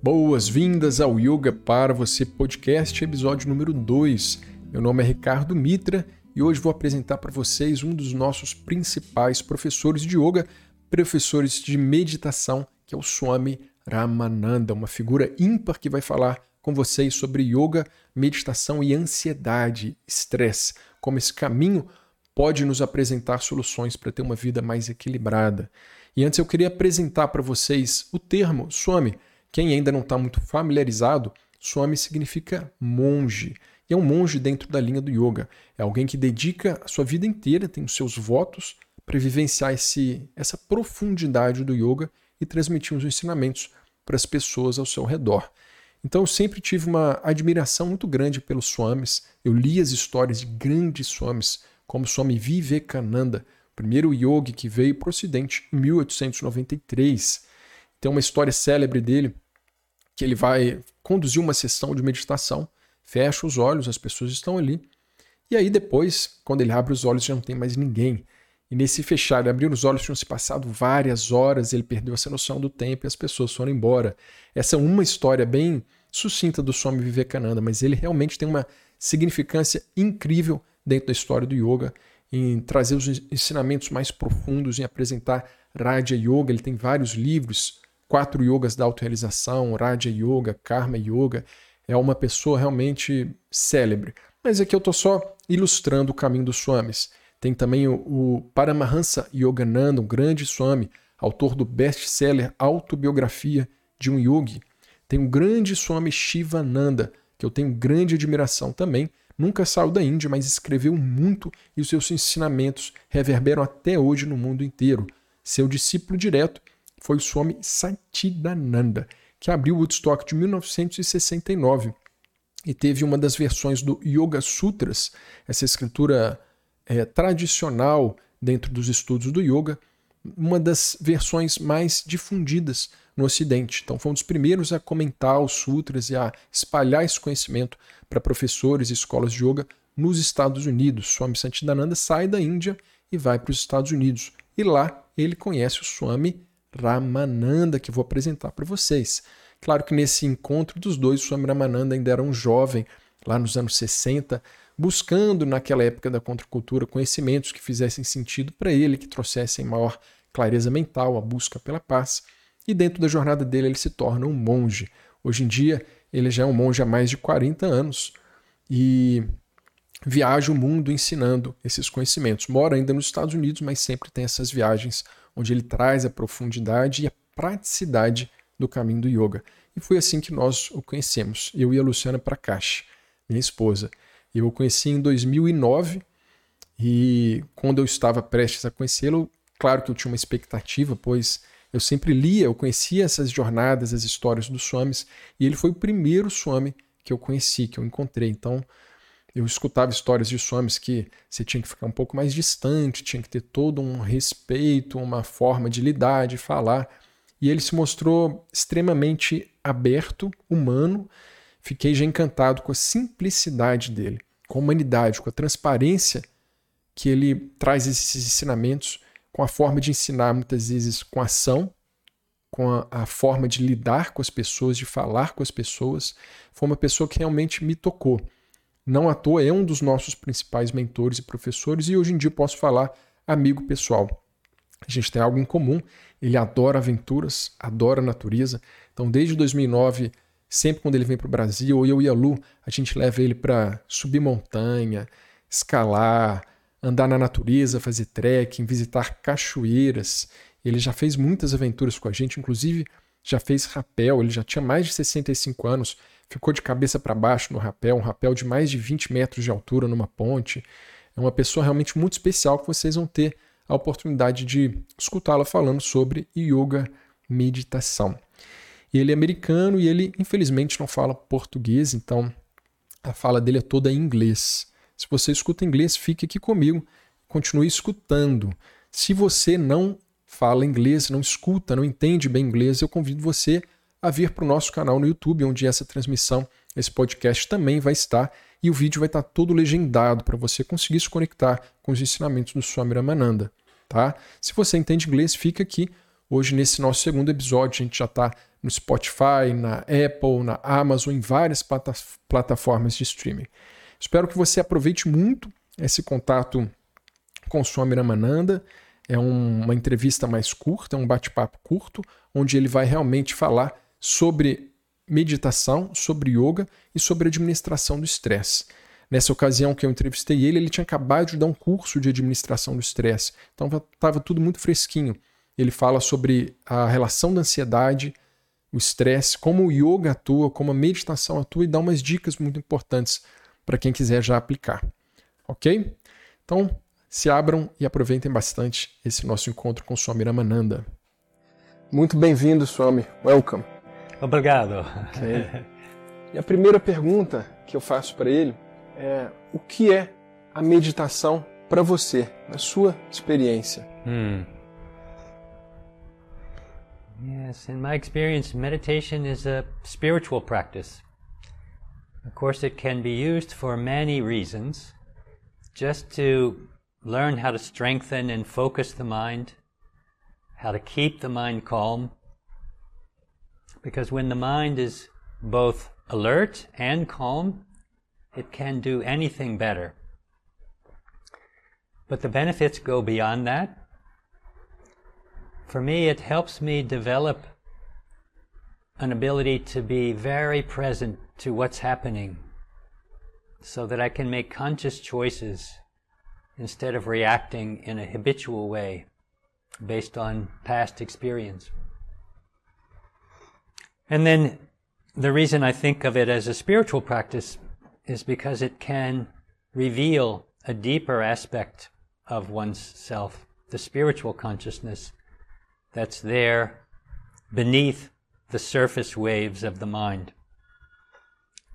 Boas-vindas ao Yoga para você podcast, episódio número 2. Meu nome é Ricardo Mitra e hoje vou apresentar para vocês um dos nossos principais professores de yoga, professores de meditação, que é o Swami Ramananda, uma figura ímpar que vai falar com vocês sobre yoga, meditação e ansiedade, estresse, como esse caminho pode nos apresentar soluções para ter uma vida mais equilibrada. E antes eu queria apresentar para vocês o termo Swami. Quem ainda não está muito familiarizado, Swami significa monge. E é um monge dentro da linha do yoga. É alguém que dedica a sua vida inteira, tem os seus votos para vivenciar esse, essa profundidade do yoga e transmitir os ensinamentos para as pessoas ao seu redor. Então eu sempre tive uma admiração muito grande pelos swamis. Eu li as histórias de grandes swamis, como Swami Vivekananda, o primeiro yogi que veio para o Ocidente em 1893. Tem uma história célebre dele que ele vai conduzir uma sessão de meditação, fecha os olhos, as pessoas estão ali, e aí depois, quando ele abre os olhos, já não tem mais ninguém. E nesse fechar e abrir os olhos tinham se passado várias horas, ele perdeu essa noção do tempo e as pessoas foram embora. Essa é uma história bem sucinta do Swami Vivekananda, mas ele realmente tem uma significância incrível dentro da história do yoga, em trazer os ensinamentos mais profundos, em apresentar Raja Yoga. Ele tem vários livros, quatro yogas da autorrealização, Raja Yoga, Karma Yoga. É uma pessoa realmente célebre. Mas aqui eu estou só ilustrando o caminho dos swamis. Tem também o, o Paramahansa Yogananda, um grande swami, autor do best-seller Autobiografia de um Yogi. Tem um grande swami Shivananda, que eu tenho grande admiração também, nunca saiu da Índia, mas escreveu muito e os seus ensinamentos reverberam até hoje no mundo inteiro. Seu discípulo direto foi o Swami Satchidananda, que abriu Woodstock de 1969 e teve uma das versões do Yoga Sutras, essa escritura é, tradicional dentro dos estudos do yoga, uma das versões mais difundidas no Ocidente. Então, foi um dos primeiros a comentar os sutras e a espalhar esse conhecimento para professores e escolas de yoga nos Estados Unidos. Swami Santidananda sai da Índia e vai para os Estados Unidos. E lá ele conhece o Swami Ramananda, que vou apresentar para vocês. Claro que nesse encontro dos dois, o Swami Ramananda ainda era um jovem, lá nos anos 60, buscando naquela época da contracultura conhecimentos que fizessem sentido para ele, que trouxessem maior clareza mental, a busca pela paz e dentro da jornada dele ele se torna um monge. Hoje em dia ele já é um monge há mais de 40 anos e viaja o mundo ensinando esses conhecimentos. Mora ainda nos Estados Unidos, mas sempre tem essas viagens onde ele traz a profundidade e a praticidade do caminho do yoga. E foi assim que nós o conhecemos, eu e a Luciana Prakash, minha esposa. Eu o conheci em 2009 e quando eu estava prestes a conhecê-lo, claro que eu tinha uma expectativa, pois eu sempre lia, eu conhecia essas jornadas, as histórias dos swamis, e ele foi o primeiro swami que eu conheci, que eu encontrei. Então, eu escutava histórias de swamis que você tinha que ficar um pouco mais distante, tinha que ter todo um respeito, uma forma de lidar, de falar. E ele se mostrou extremamente aberto, humano. Fiquei já encantado com a simplicidade dele, com a humanidade, com a transparência que ele traz esses ensinamentos com a forma de ensinar, muitas vezes com ação, com a, a, forma de lidar com as pessoas, de falar com as pessoas. Foi uma pessoa que realmente me tocou. Não à toa é um dos nossos principais mentores e professores, e hoje em dia posso falar amigo pessoal. A gente tem algo em comum. Ele adora aventuras, adora natureza. Então, desde 2009, sempre quando ele vem para o Brasil, ou eu e a Lu, a gente leva ele para subir montanha, escalar, andar na natureza, fazer trekking, visitar cachoeiras. Ele já fez muitas aventuras com a gente, inclusive já fez rapel, ele já tinha mais de 65 anos, ficou de cabeça para baixo no rapel, um rapel de mais de 20 metros de altura numa ponte. É uma pessoa realmente muito especial que vocês vão ter a oportunidade de escutá-la falando sobre yoga meditação. Ele é americano e ele, infelizmente, não fala português, então a fala dele é toda em inglês. Se você escuta inglês, fique aqui comigo, continue escutando. Se você não fala inglês, não escuta, não entende bem inglês, eu convido você a vir para o nosso canal no YouTube, onde essa transmissão, esse podcast também vai estar e o vídeo vai estar todo legendado para você conseguir se conectar com os ensinamentos do Swami Ramananda, tá? Se você entende inglês, fica aqui. Hoje, nesse nosso segundo episódio, a gente já está no Spotify, na Apple, na Amazon, em várias plata plataformas de streaming. Espero que você aproveite muito esse contato com o Swami Ramananda. É um, uma entrevista mais curta, um bate-papo curto, onde ele vai realmente falar sobre meditação, sobre yoga e sobre administração do estresse. Nessa ocasião que eu entrevistei ele, ele tinha acabado de dar um curso de administração do estresse, então estava tudo muito fresquinho. Ele fala sobre a relação da ansiedade, o estresse, como o yoga atua, como a meditação atua e dá umas dicas muito importantes para quem quiser já aplicar. Ok? Então, se abram e aproveitem bastante esse nosso encontro com Swami Ramananda. Muito bem-vindo, Swami. Welcome. Obrigado. Okay. E a primeira pergunta que eu faço para ele é: o que é a meditação para você, na sua experiência? Hmm. Yes, in my experience, meditation is a spiritual practice. Of course, it can be used for many reasons. Just to learn how to strengthen and focus the mind, how to keep the mind calm. Because when the mind is both alert and calm, it can do anything better. But the benefits go beyond that. For me, it helps me develop an ability to be very present to what's happening so that I can make conscious choices instead of reacting in a habitual way based on past experience. And then the reason I think of it as a spiritual practice is because it can reveal a deeper aspect of one's self, the spiritual consciousness that's there beneath the surface waves of the mind.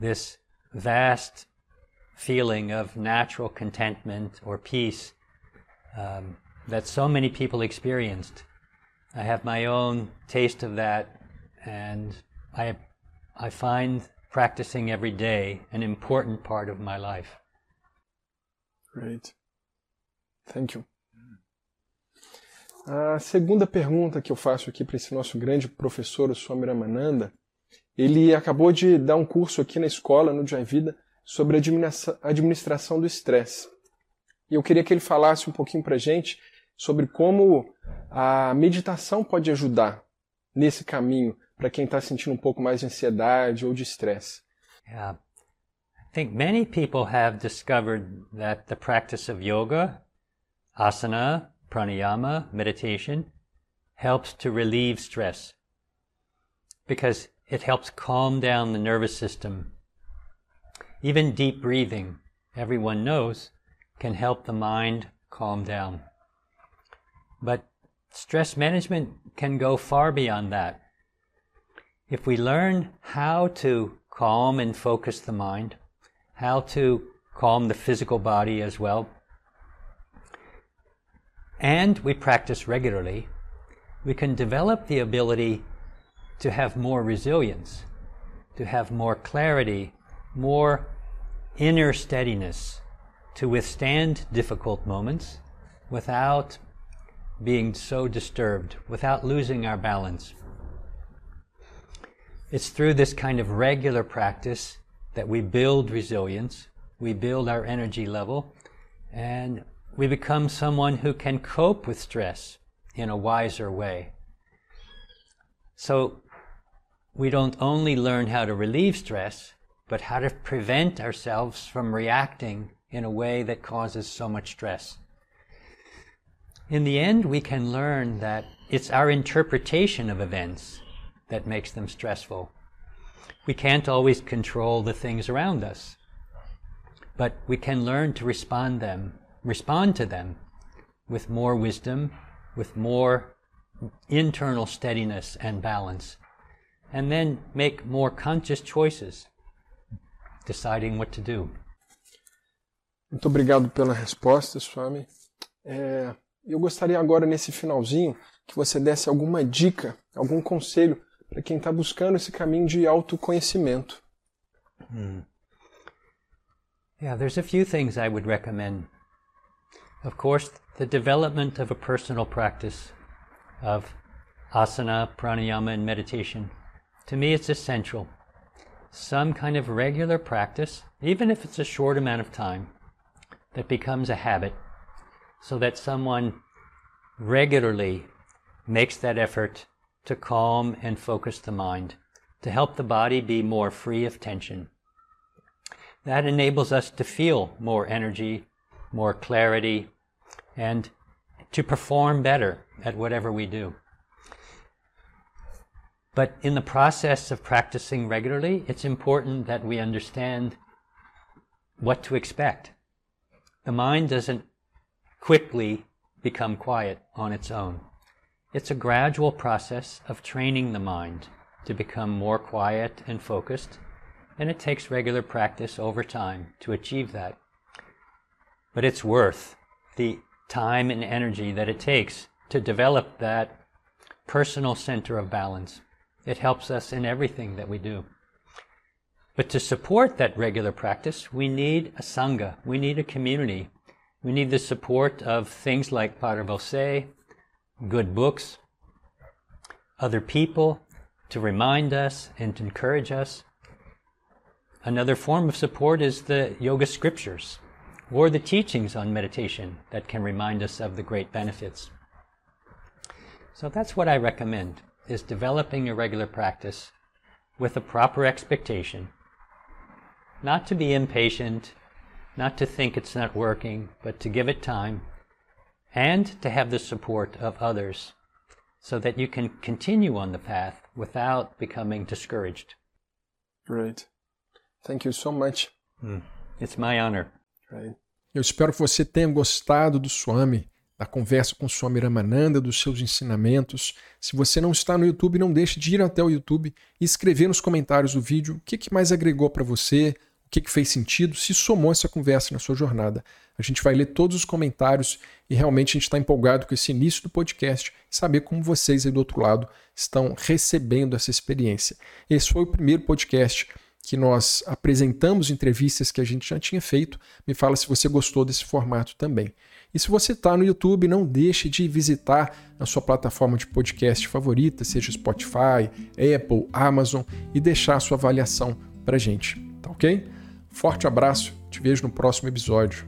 This vast feeling of natural contentment or peace um, that so many people experienced. I have my own taste of that, and I, I find practicing every day an important part of my life. Great. Thank you. A segunda pergunta que eu faço aqui para esse nosso grande professor, o Swami Ramananda, ele acabou de dar um curso aqui na escola, no Jai Vida, sobre a administração do estresse. E eu queria que ele falasse um pouquinho para a gente sobre como a meditação pode ajudar nesse caminho para quem está sentindo um pouco mais de ansiedade ou de estresse. Yeah. I think many people have discovered that the practice of yoga, asana, pranayama, meditation, helps to relieve stress because it helps calm down the nervous system Even deep breathing, everyone knows, can help the mind calm down. But stress management can go far beyond that. If we learn how to calm and focus the mind, how to calm the physical body as well, and we practice regularly, we can develop the ability to have more resilience, to have more clarity, more inner steadiness to withstand difficult moments without being so disturbed, without losing our balance. It's through this kind of regular practice that we build resilience, we build our energy level, and we become someone who can cope with stress in a wiser way. So we don't only learn how to relieve stress, but how to prevent ourselves from reacting in a way that causes so much stress. In the end, we can learn that it's our interpretation of events that makes them stressful. We can't always control the things around us, but we can learn to respond them, respond to them with more wisdom, with more internal steadiness and balance, and then make more conscious choices deciding what to do. Muito obrigado pela resposta, Swami. É, eu gostaria agora, nesse finalzinho, que você desse alguma dica, algum conselho para quem está buscando esse caminho de autoconhecimento. Hmm. Yeah, there's a few things I would recommend. Of course, the development of a personal practice of asana, pranayama, and meditation to me it's essential. Some kind of regular practice, even if it's a short amount of time, that becomes a habit, so that someone regularly makes that effort to calm and focus the mind, to help the body be more free of tension. That enables us to feel more energy, more clarity, and to perform better at whatever we do. But in the process of practicing regularly, it's important that we understand what to expect. The mind doesn't quickly become quiet on its own. It's a gradual process of training the mind to become more quiet and focused, and it takes regular practice over time to achieve that. But it's worth the time and energy that it takes to develop that personal center of balance. It helps us in everything that we do. But to support that regular practice, we need a sangha, we need a community. We need the support of things like Padre Vosé, good books, other people to remind us and to encourage us. Another form of support is the yoga scriptures or the teachings on meditation that can remind us of the great benefits. So that's what I recommend is developing a regular practice with a proper expectation. Not to be impatient, not to think it's not working, but to give it time and to have the support of others so that you can continue on the path without becoming discouraged. Great. Thank you so much. Mm. It's my honor. Right. Eu espero que você tenha gostado do Swami, da conversa com o Swami Ramananda, dos seus ensinamentos. Se você não está no YouTube, não deixe de ir até o YouTube e escrever nos comentários do vídeo o que, que mais agregou para você, que, que fez sentido, se somou essa conversa na sua jornada. A gente vai ler todos os comentários e realmente a gente está empolgado com esse início do podcast saber como vocês aí do outro lado estão recebendo essa experiência. Esse foi o primeiro podcast que nós apresentamos entrevistas que a gente já tinha feito. Me fala se você gostou desse formato também. E se você está no YouTube, não deixe de visitar a sua plataforma de podcast favorita, seja Spotify, Apple, Amazon, e deixar a sua avaliação para gente, tá ok? Forte abraço, te vejo no próximo episódio.